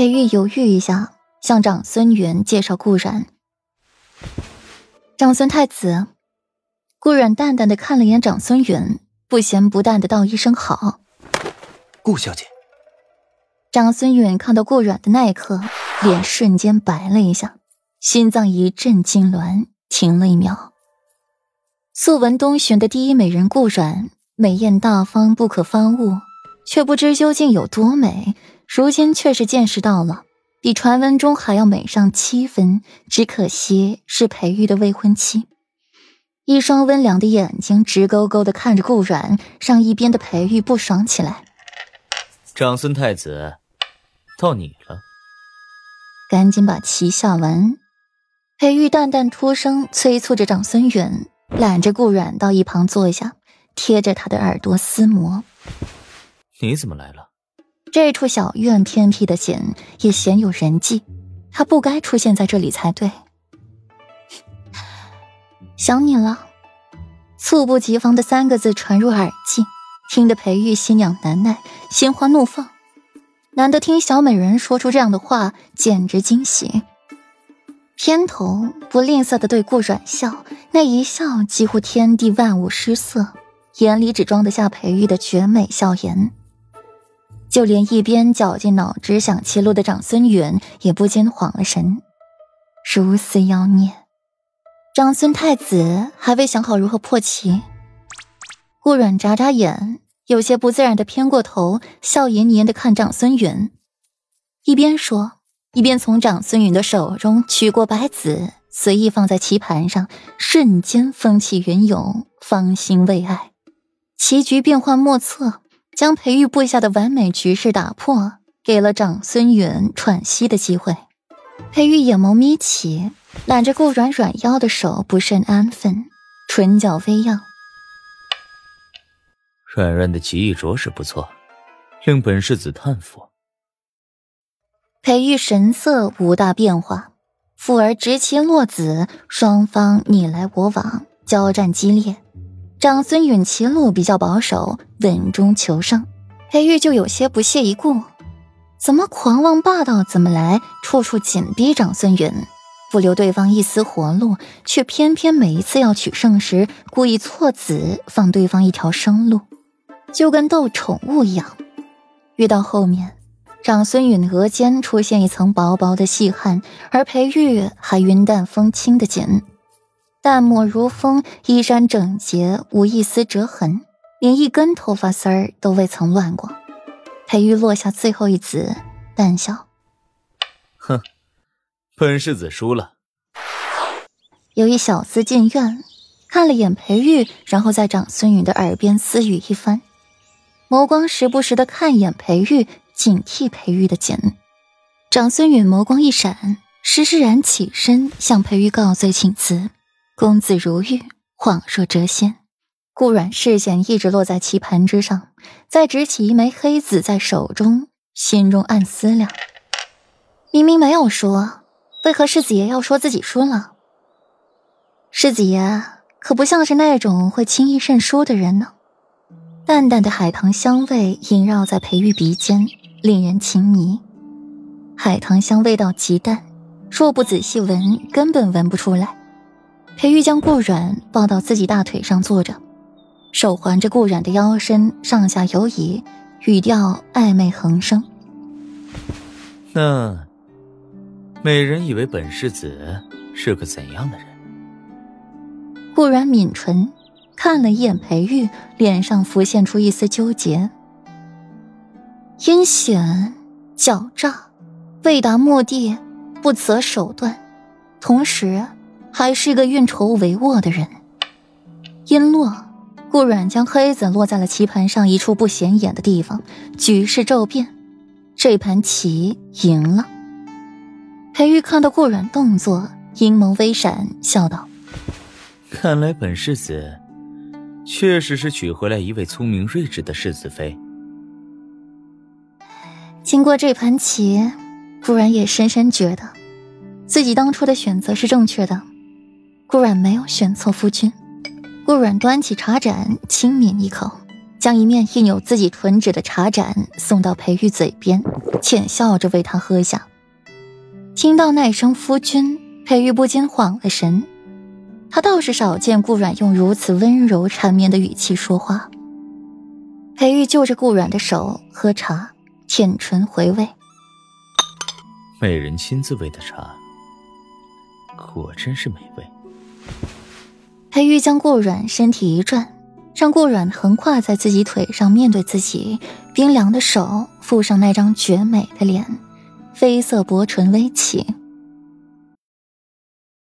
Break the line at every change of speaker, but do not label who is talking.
裴玉犹豫一下，向长孙远介绍顾然。长孙太子。顾然淡淡的看了眼长孙远，不咸不淡的道一声好。
顾小姐。
长孙远看到顾阮的那一刻，脸瞬间白了一下，心脏一阵痉挛，停了一秒。素闻东巡的第一美人顾阮，美艳大方，不可方物。却不知究竟有多美，如今却是见识到了，比传闻中还要美上七分。只可惜是裴玉的未婚妻，一双温良的眼睛直勾勾的看着顾阮，让一边的裴玉不爽起来。
长孙太子，到你了，
赶紧把棋下完。裴玉淡淡出声，催促着长孙远，揽着顾阮到一旁坐下，贴着他的耳朵撕磨。
你怎么来了？
这处小院偏僻的紧，也鲜有人迹，他不该出现在这里才对。想你了，猝不及防的三个字传入耳际，听得裴玉心痒难耐，心花怒放。难得听小美人说出这样的话，简直惊喜。偏头不吝啬的对顾阮笑，那一笑几乎天地万物失色，眼里只装得下裴玉的绝美笑颜。就连一边绞尽脑汁想棋路的长孙远也不禁晃了神，如此妖孽，长孙太子还未想好如何破棋。顾阮眨眨眼，有些不自然的偏过头，笑吟吟的看长孙远，一边说，一边从长孙远的手中取过白子，随意放在棋盘上，瞬间风起云涌，芳心未艾，棋局变幻莫测。将裴玉布下的完美局势打破，给了长孙远喘息的机会。裴玉眼眸眯起，揽着顾软软腰的手不甚安分，唇角微漾。
软软的棋艺着实不错，令本世子叹服。
裴玉神色无大变化，复而执棋落子，双方你来我往，交战激烈。长孙允棋路比较保守，稳中求胜。裴玉就有些不屑一顾，怎么狂妄霸道怎么来，处处紧逼长孙允，不留对方一丝活路，却偏偏每一次要取胜时，故意错子，放对方一条生路，就跟斗宠物一样。越到后面，长孙允额间出现一层薄薄的细汗，而裴玉还云淡风轻的紧。淡漠如风，衣衫整洁，无一丝折痕，连一根头发丝儿都未曾乱过。裴玉落下最后一子，淡笑：“
哼，本世子输了。”
有一小厮进院，看了眼裴玉，然后在长孙允的耳边私语一番，眸光时不时的看一眼裴玉，警惕裴玉的紧。长孙允眸光一闪，施施然起身向裴玉告罪请辞。公子如玉，恍若谪仙。顾阮视线一直落在棋盘之上，再执起一枚黑子在手中，心中暗思量：明明没有输，为何世子爷要说自己输了？世子爷可不像是那种会轻易认输的人呢。淡淡的海棠香味萦绕在裴玉鼻尖，令人情迷。海棠香味道极淡，若不仔细闻，根本闻不出来。裴玉将顾阮抱到自己大腿上坐着，手环着顾阮的腰身上下游移，语调暧昧横生。
那美人以为本世子是个怎样的人？
顾阮抿唇，看了一眼裴玉，脸上浮现出一丝纠结。阴险、狡诈、为达目的、不择手段，同时。还是个运筹帷幄的人。音落，顾阮将黑子落在了棋盘上一处不显眼的地方，局势骤变，这盘棋赢了。裴玉看到顾阮动作，阴眸微闪，笑道：“
看来本世子确实是娶回来一位聪明睿智的世子妃。”
经过这盘棋，顾阮也深深觉得，自己当初的选择是正确的。顾阮没有选错夫君。顾阮端起茶盏，轻抿一口，将一面印有自己唇脂的茶盏送到裴玉嘴边，浅笑着为他喝下。听到那声“夫君”，裴玉不禁晃了神。他倒是少见顾阮用如此温柔缠绵的语气说话。裴玉就着顾阮的手喝茶，舔唇回味。
美人亲自喂的茶，果真是美味。
裴玉将顾阮身体一转，让顾阮横跨在自己腿上，面对自己，冰凉的手附上那张绝美的脸，绯色薄唇微启。